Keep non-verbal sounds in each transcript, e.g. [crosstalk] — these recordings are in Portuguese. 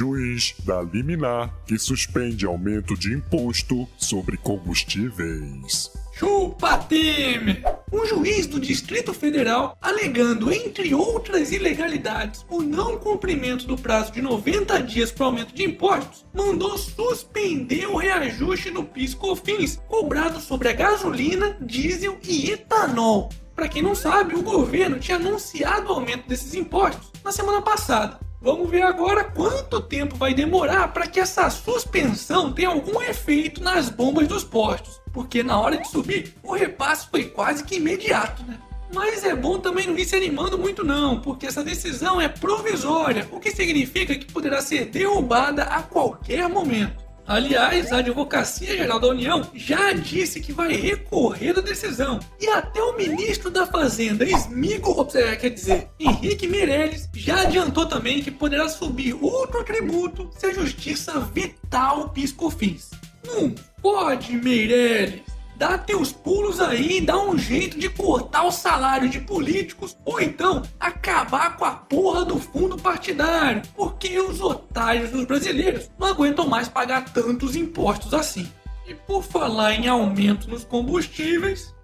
juiz da liminar que suspende aumento de imposto sobre combustíveis. Chupa Temer! Um juiz do Distrito Federal, alegando, entre outras ilegalidades, o não cumprimento do prazo de 90 dias para aumento de impostos, mandou suspender o reajuste do PIS/COFINS cobrado sobre a gasolina, diesel e etanol. Para quem não sabe, o governo tinha anunciado o aumento desses impostos na semana passada. Vamos ver agora quanto tempo vai demorar para que essa suspensão tenha algum efeito nas bombas dos postos porque na hora de subir o repasse foi quase que imediato, né? Mas é bom também não ir se animando muito não, porque essa decisão é provisória, o que significa que poderá ser derrubada a qualquer momento. Aliás, a Advocacia Geral da União já disse que vai recorrer da decisão. E até o ministro da Fazenda, Smigo, é, quer dizer, Henrique Meirelles, já adiantou também que poderá subir outro tributo se a justiça vetar o PIS/COFINS. Não pode, Meirelles. Dá teus pulos aí dá um jeito de cortar o salário de políticos ou então acabar com a porra do fundo partidário, porque os otários dos brasileiros não aguentam mais pagar tantos impostos assim. E por falar em aumento nos combustíveis,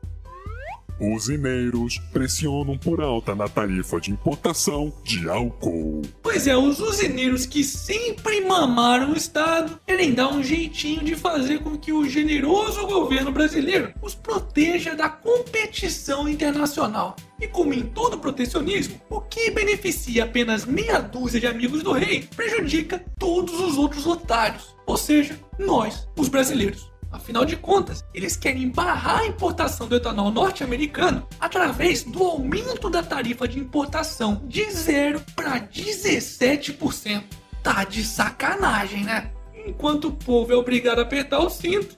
Usineiros pressionam por alta na tarifa de importação de álcool. Pois é, os usineiros que sempre mamaram o Estado querem dar um jeitinho de fazer com que o generoso governo brasileiro os proteja da competição internacional. E como em todo protecionismo, o que beneficia apenas meia dúzia de amigos do rei prejudica todos os outros otários, ou seja, nós, os brasileiros. Afinal de contas, eles querem barrar a importação do etanol norte-americano através do aumento da tarifa de importação de 0 para 17%. Tá de sacanagem, né? Enquanto o povo é obrigado a apertar o cinto,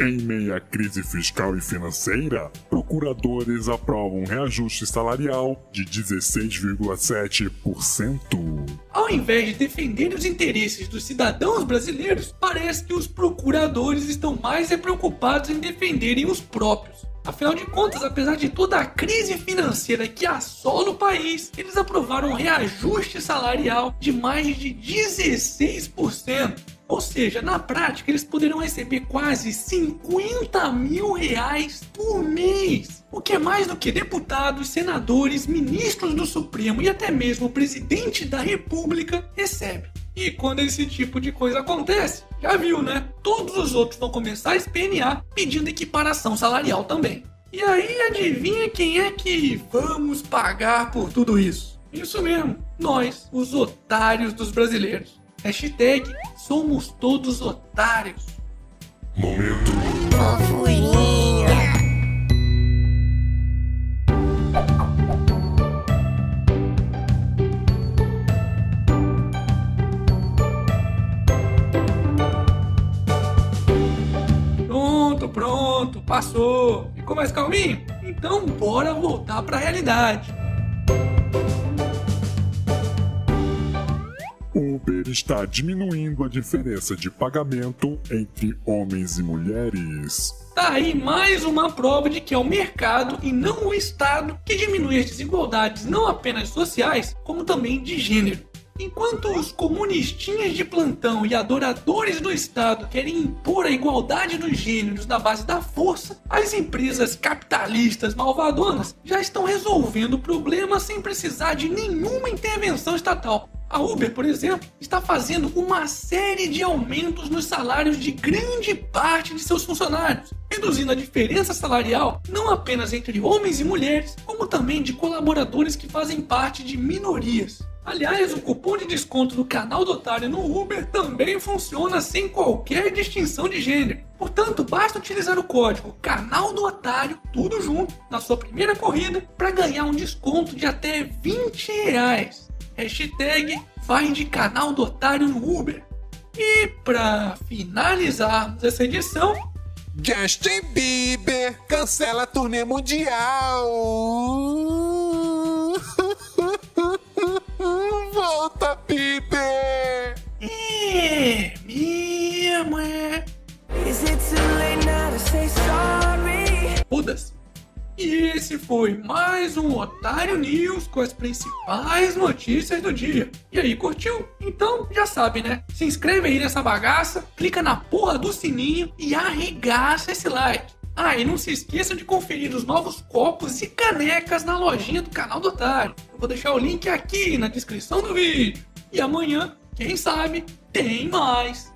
em meio à crise fiscal e financeira, procuradores aprovam reajuste salarial de 16,7%. Ao invés de defender os interesses dos cidadãos brasileiros, parece que os procuradores estão mais preocupados em defenderem os próprios. Afinal de contas, apesar de toda a crise financeira que assola o país, eles aprovaram um reajuste salarial de mais de 16%. Ou seja, na prática, eles poderão receber quase 50 mil reais por mês. O que é mais do que deputados, senadores, ministros do Supremo e até mesmo o presidente da República recebe. E quando esse tipo de coisa acontece, já viu, né? Todos os outros vão começar a espernear pedindo equiparação salarial também. E aí adivinha quem é que vamos pagar por tudo isso? Isso mesmo, nós, os otários dos brasileiros. Hashtag somos todos otários. Momento. Fofurinha. Pronto, pronto, passou. Ficou mais calminho? Então bora voltar pra realidade. Uber está diminuindo a diferença de pagamento entre homens e mulheres. Tá aí mais uma prova de que é o mercado e não o Estado que diminui as desigualdades não apenas sociais, como também de gênero. Enquanto os comunistinhas de plantão e adoradores do Estado querem impor a igualdade dos gêneros na base da força, as empresas capitalistas malvadonas já estão resolvendo o problema sem precisar de nenhuma intervenção estatal. A Uber, por exemplo, está fazendo uma série de aumentos nos salários de grande parte de seus funcionários, reduzindo a diferença salarial não apenas entre homens e mulheres, como também de colaboradores que fazem parte de minorias. Aliás, o cupom de desconto do canal do Otário no Uber também funciona sem qualquer distinção de gênero. Portanto, basta utilizar o código Canal do Otário, tudo junto, na sua primeira corrida, para ganhar um desconto de até 20 reais. Hashtag vai de canal do otário no Uber. E para finalizarmos essa edição, Justin Bieber cancela a turnê mundial. [laughs] Volta, Bieber! é mesmo, é. Is it too late now to say sorry? Foda-se. E esse foi mais um Otário News com as principais notícias do dia. E aí, curtiu? Então já sabe, né? Se inscreve aí nessa bagaça, clica na porra do sininho e arregaça esse like. Ah, e não se esqueça de conferir os novos copos e canecas na lojinha do canal do Otário. Eu vou deixar o link aqui na descrição do vídeo. E amanhã, quem sabe, tem mais.